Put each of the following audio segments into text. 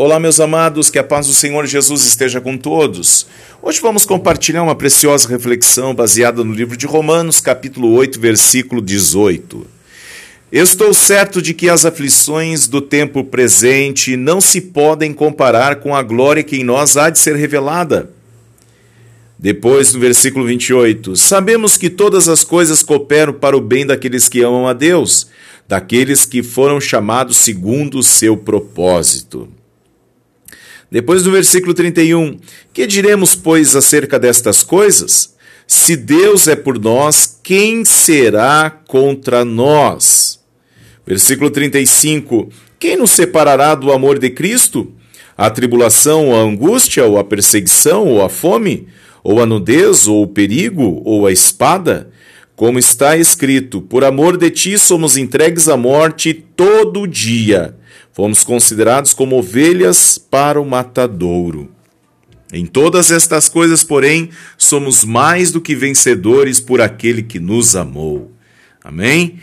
Olá, meus amados, que a paz do Senhor Jesus esteja com todos. Hoje vamos compartilhar uma preciosa reflexão baseada no livro de Romanos, capítulo 8, versículo 18. Estou certo de que as aflições do tempo presente não se podem comparar com a glória que em nós há de ser revelada. Depois, no versículo 28, sabemos que todas as coisas cooperam para o bem daqueles que amam a Deus, daqueles que foram chamados segundo o seu propósito. Depois do versículo 31, que diremos, pois, acerca destas coisas? Se Deus é por nós, quem será contra nós? Versículo 35, quem nos separará do amor de Cristo? A tribulação, a angústia, ou a perseguição, ou a fome, ou a nudez, ou o perigo, ou a espada? Como está escrito: Por amor de ti somos entregues à morte todo dia fomos considerados como ovelhas para o matadouro. Em todas estas coisas, porém, somos mais do que vencedores por aquele que nos amou. Amém?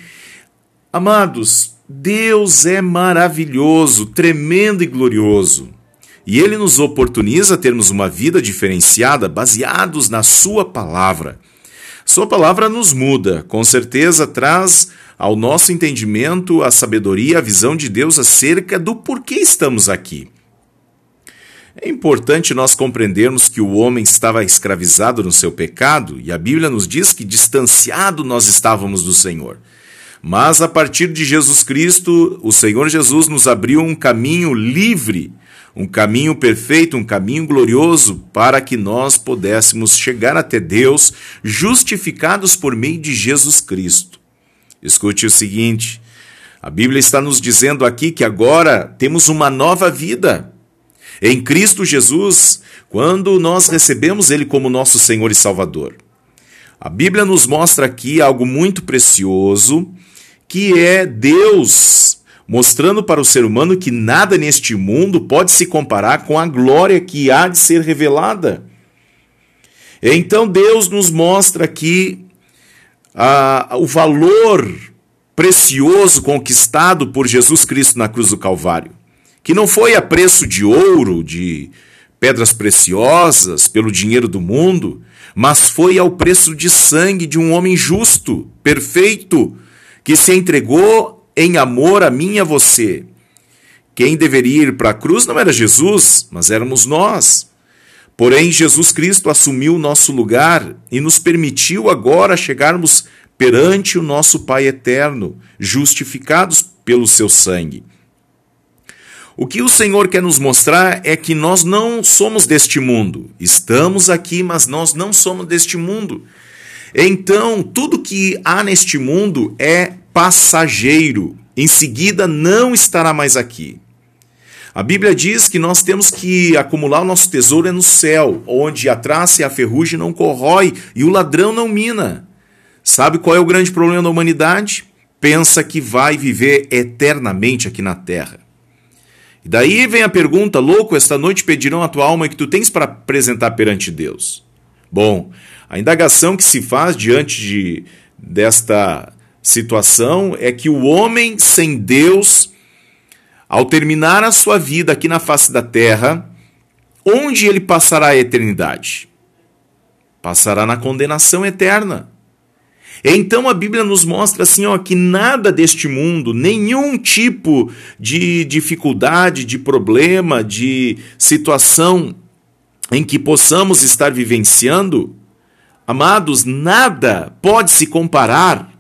Amados, Deus é maravilhoso, tremendo e glorioso. E Ele nos oportuniza termos uma vida diferenciada baseados na Sua palavra. Sua palavra nos muda, com certeza traz ao nosso entendimento a sabedoria, a visão de Deus acerca do porquê estamos aqui. É importante nós compreendermos que o homem estava escravizado no seu pecado e a Bíblia nos diz que distanciado nós estávamos do Senhor. Mas a partir de Jesus Cristo, o Senhor Jesus nos abriu um caminho livre um caminho perfeito, um caminho glorioso para que nós pudéssemos chegar até Deus justificados por meio de Jesus Cristo. Escute o seguinte: a Bíblia está nos dizendo aqui que agora temos uma nova vida. Em Cristo Jesus, quando nós recebemos Ele como nosso Senhor e Salvador. A Bíblia nos mostra aqui algo muito precioso, que é Deus mostrando para o ser humano que nada neste mundo pode se comparar com a glória que há de ser revelada. Então Deus nos mostra aqui ah, o valor precioso conquistado por Jesus Cristo na cruz do Calvário, que não foi a preço de ouro, de pedras preciosas, pelo dinheiro do mundo, mas foi ao preço de sangue de um homem justo, perfeito, que se entregou em amor a mim e a você. Quem deveria ir para a cruz não era Jesus, mas éramos nós. Porém, Jesus Cristo assumiu o nosso lugar e nos permitiu agora chegarmos perante o nosso Pai eterno, justificados pelo seu sangue. O que o Senhor quer nos mostrar é que nós não somos deste mundo. Estamos aqui, mas nós não somos deste mundo. Então, tudo que há neste mundo é passageiro. Em seguida, não estará mais aqui. A Bíblia diz que nós temos que acumular o nosso tesouro é no céu, onde a traça e a ferrugem não corrói e o ladrão não mina. Sabe qual é o grande problema da humanidade? Pensa que vai viver eternamente aqui na terra. E daí vem a pergunta: louco, esta noite pedirão a tua alma que tu tens para apresentar perante Deus. Bom, a indagação que se faz diante de, desta situação é que o homem sem Deus, ao terminar a sua vida aqui na face da terra, onde ele passará a eternidade? Passará na condenação eterna. Então a Bíblia nos mostra assim, ó, que nada deste mundo, nenhum tipo de dificuldade, de problema, de situação em que possamos estar vivenciando, amados, nada pode se comparar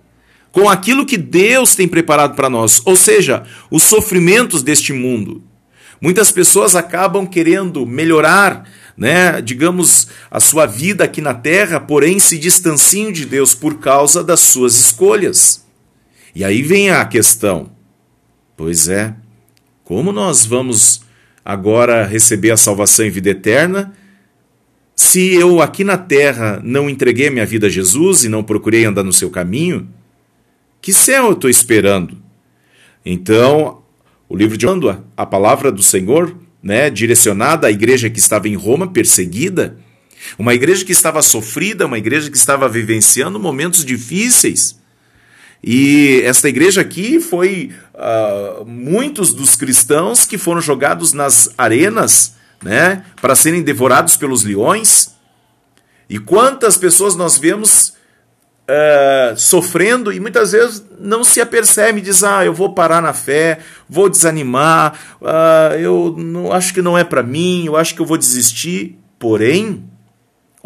com aquilo que Deus tem preparado para nós, ou seja, os sofrimentos deste mundo. Muitas pessoas acabam querendo melhorar, né, digamos, a sua vida aqui na terra, porém se distanciam de Deus por causa das suas escolhas. E aí vem a questão: pois é, como nós vamos agora receber a salvação e vida eterna se eu aqui na terra não entreguei minha vida a Jesus e não procurei andar no seu caminho? Que céu eu estou esperando? Então, o livro de Ando, a palavra do Senhor, né, direcionada à igreja que estava em Roma, perseguida, uma igreja que estava sofrida, uma igreja que estava vivenciando momentos difíceis. E esta igreja aqui foi uh, muitos dos cristãos que foram jogados nas arenas né, para serem devorados pelos leões. E quantas pessoas nós vemos uh, sofrendo e muitas vezes não se apercebe, diz: Ah, eu vou parar na fé, vou desanimar, uh, eu não, acho que não é para mim, eu acho que eu vou desistir. Porém,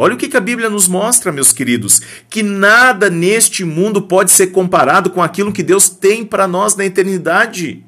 Olha o que a Bíblia nos mostra, meus queridos: que nada neste mundo pode ser comparado com aquilo que Deus tem para nós na eternidade.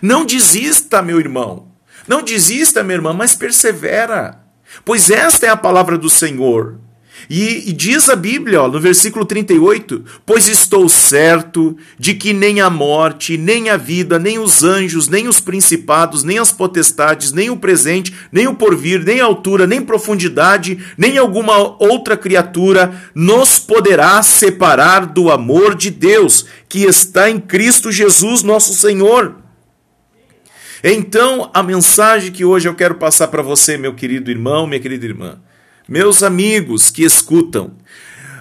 Não desista, meu irmão. Não desista, minha irmã, mas persevera. Pois esta é a palavra do Senhor. E, e, diz a Bíblia, ó, no versículo 38, pois estou certo de que nem a morte, nem a vida, nem os anjos, nem os principados, nem as potestades, nem o presente, nem o porvir, nem a altura, nem profundidade, nem alguma outra criatura nos poderá separar do amor de Deus que está em Cristo Jesus, nosso Senhor. Então, a mensagem que hoje eu quero passar para você, meu querido irmão, minha querida irmã, meus amigos que escutam,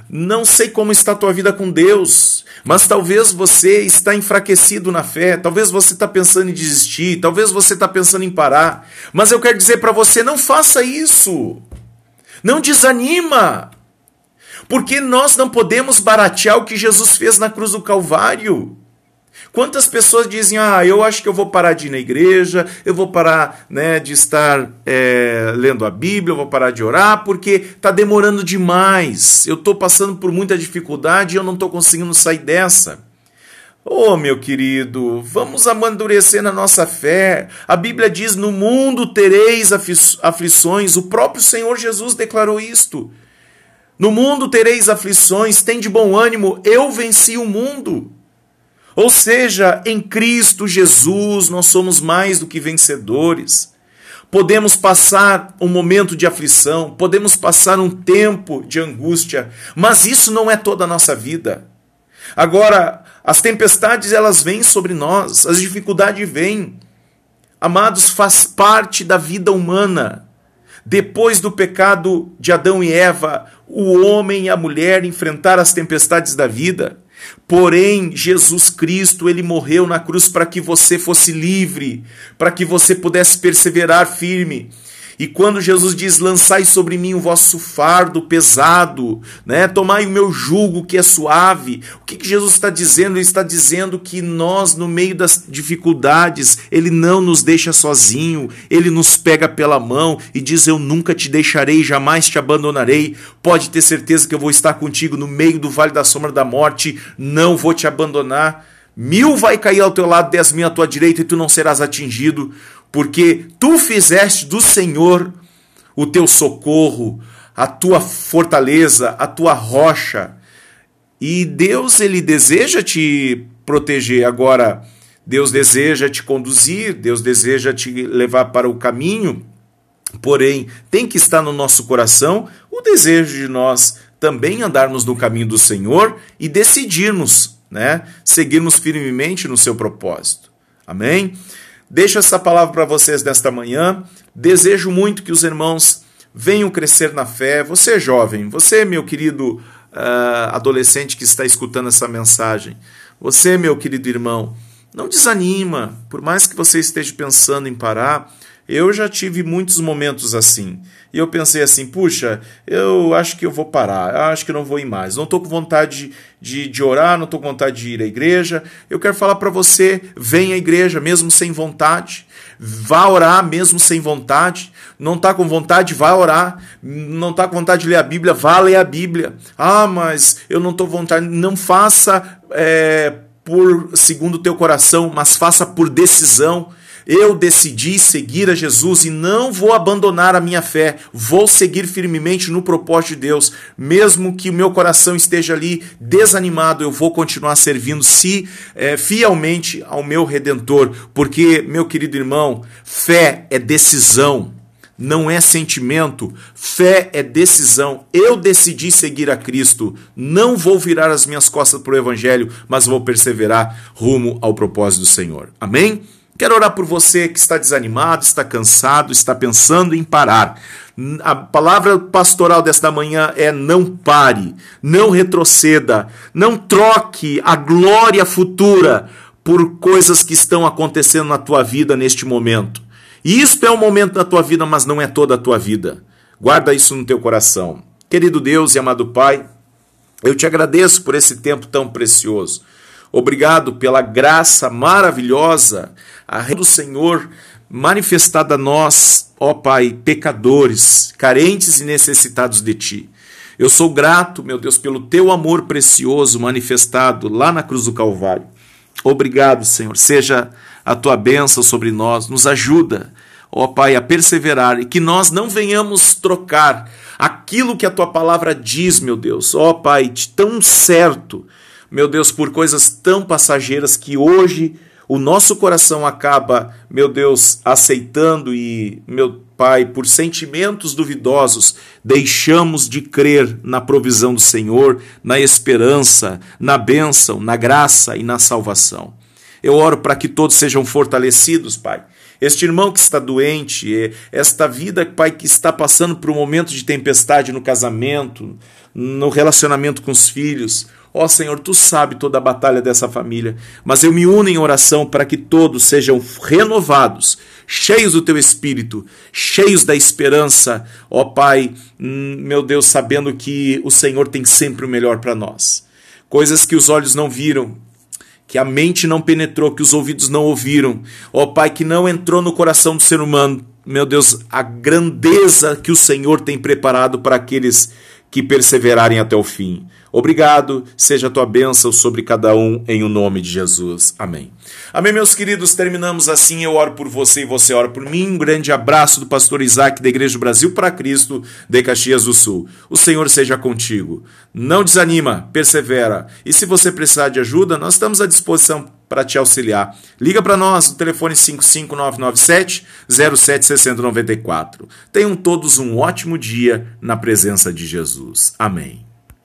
não sei como está a tua vida com Deus, mas talvez você está enfraquecido na fé, talvez você está pensando em desistir, talvez você está pensando em parar, mas eu quero dizer para você, não faça isso, não desanima, porque nós não podemos baratear o que Jesus fez na cruz do Calvário. Quantas pessoas dizem, ah, eu acho que eu vou parar de ir na igreja, eu vou parar né, de estar é, lendo a Bíblia, eu vou parar de orar, porque está demorando demais, eu estou passando por muita dificuldade e eu não estou conseguindo sair dessa. Oh, meu querido, vamos amadurecer na nossa fé. A Bíblia diz: no mundo tereis aflições, o próprio Senhor Jesus declarou isto. No mundo tereis aflições, tem de bom ânimo, eu venci o mundo. Ou seja, em Cristo Jesus nós somos mais do que vencedores. Podemos passar um momento de aflição, podemos passar um tempo de angústia, mas isso não é toda a nossa vida. Agora, as tempestades elas vêm sobre nós, as dificuldades vêm. Amados, faz parte da vida humana. Depois do pecado de Adão e Eva, o homem e a mulher enfrentaram as tempestades da vida. Porém, Jesus Cristo, ele morreu na cruz para que você fosse livre, para que você pudesse perseverar firme. E quando Jesus diz: "Lançai sobre mim o vosso fardo pesado, né? Tomai o meu jugo que é suave". O que, que Jesus está dizendo? Ele está dizendo que nós no meio das dificuldades, ele não nos deixa sozinho, ele nos pega pela mão e diz: "Eu nunca te deixarei, jamais te abandonarei". Pode ter certeza que eu vou estar contigo no meio do vale da sombra da morte, não vou te abandonar. Mil vai cair ao teu lado, dez mil à tua direita, e tu não serás atingido porque tu fizeste do Senhor o teu socorro, a tua fortaleza, a tua rocha. E Deus ele deseja te proteger. Agora, Deus deseja te conduzir, Deus deseja te levar para o caminho. Porém, tem que estar no nosso coração o desejo de nós também andarmos no caminho do Senhor e decidirmos, né, seguirmos firmemente no seu propósito. Amém? Deixo essa palavra para vocês nesta manhã. Desejo muito que os irmãos venham crescer na fé. Você, jovem, você, meu querido uh, adolescente que está escutando essa mensagem, você, meu querido irmão, não desanima, por mais que você esteja pensando em parar. Eu já tive muitos momentos assim. E eu pensei assim, puxa, eu acho que eu vou parar, eu acho que não vou ir mais. Não estou com vontade de, de orar, não estou com vontade de ir à igreja. Eu quero falar para você, venha à igreja mesmo sem vontade. Vá orar mesmo sem vontade. Não está com vontade, vá orar. Não está com vontade de ler a Bíblia, vá ler a Bíblia. Ah, mas eu não estou com vontade. Não faça é, por segundo o teu coração, mas faça por decisão. Eu decidi seguir a Jesus e não vou abandonar a minha fé. Vou seguir firmemente no propósito de Deus, mesmo que o meu coração esteja ali desanimado. Eu vou continuar servindo se é, fielmente ao meu Redentor, porque meu querido irmão, fé é decisão não é sentimento, fé é decisão. Eu decidi seguir a Cristo, não vou virar as minhas costas para o Evangelho, mas vou perseverar rumo ao propósito do Senhor. Amém? Quero orar por você que está desanimado, está cansado, está pensando em parar. A palavra pastoral desta manhã é: não pare, não retroceda, não troque a glória futura por coisas que estão acontecendo na tua vida neste momento. E isto é um momento da tua vida, mas não é toda a tua vida. Guarda isso no teu coração. Querido Deus e amado Pai, eu te agradeço por esse tempo tão precioso. Obrigado pela graça maravilhosa, a do Senhor manifestada a nós, ó Pai, pecadores, carentes e necessitados de Ti. Eu sou grato, meu Deus, pelo Teu amor precioso manifestado lá na cruz do Calvário. Obrigado, Senhor. Seja a Tua bênção sobre nós, nos ajuda, ó Pai, a perseverar e que nós não venhamos trocar aquilo que a Tua palavra diz, meu Deus, ó Pai, de tão certo, meu Deus, por coisas tão passageiras que hoje o nosso coração acaba, meu Deus, aceitando e, meu Pai, por sentimentos duvidosos, deixamos de crer na provisão do Senhor, na esperança, na bênção, na graça e na salvação. Eu oro para que todos sejam fortalecidos, Pai. Este irmão que está doente, esta vida, Pai, que está passando por um momento de tempestade no casamento, no relacionamento com os filhos. Ó oh, Senhor, tu sabe toda a batalha dessa família, mas eu me uno em oração para que todos sejam renovados, cheios do teu espírito, cheios da esperança, ó oh, Pai, hum, meu Deus, sabendo que o Senhor tem sempre o melhor para nós. Coisas que os olhos não viram, que a mente não penetrou, que os ouvidos não ouviram, ó Pai, que não entrou no coração do ser humano, meu Deus, a grandeza que o Senhor tem preparado para aqueles que perseverarem até o fim. Obrigado, seja a tua bênção sobre cada um, em o nome de Jesus. Amém. Amém, meus queridos, terminamos assim. Eu oro por você e você ora por mim. Um grande abraço do pastor Isaac da Igreja do Brasil para Cristo de Caxias do Sul. O Senhor seja contigo. Não desanima, persevera. E se você precisar de ajuda, nós estamos à disposição para te auxiliar. Liga para nós no telefone 55997 076094. Tenham todos um ótimo dia na presença de Jesus. Amém.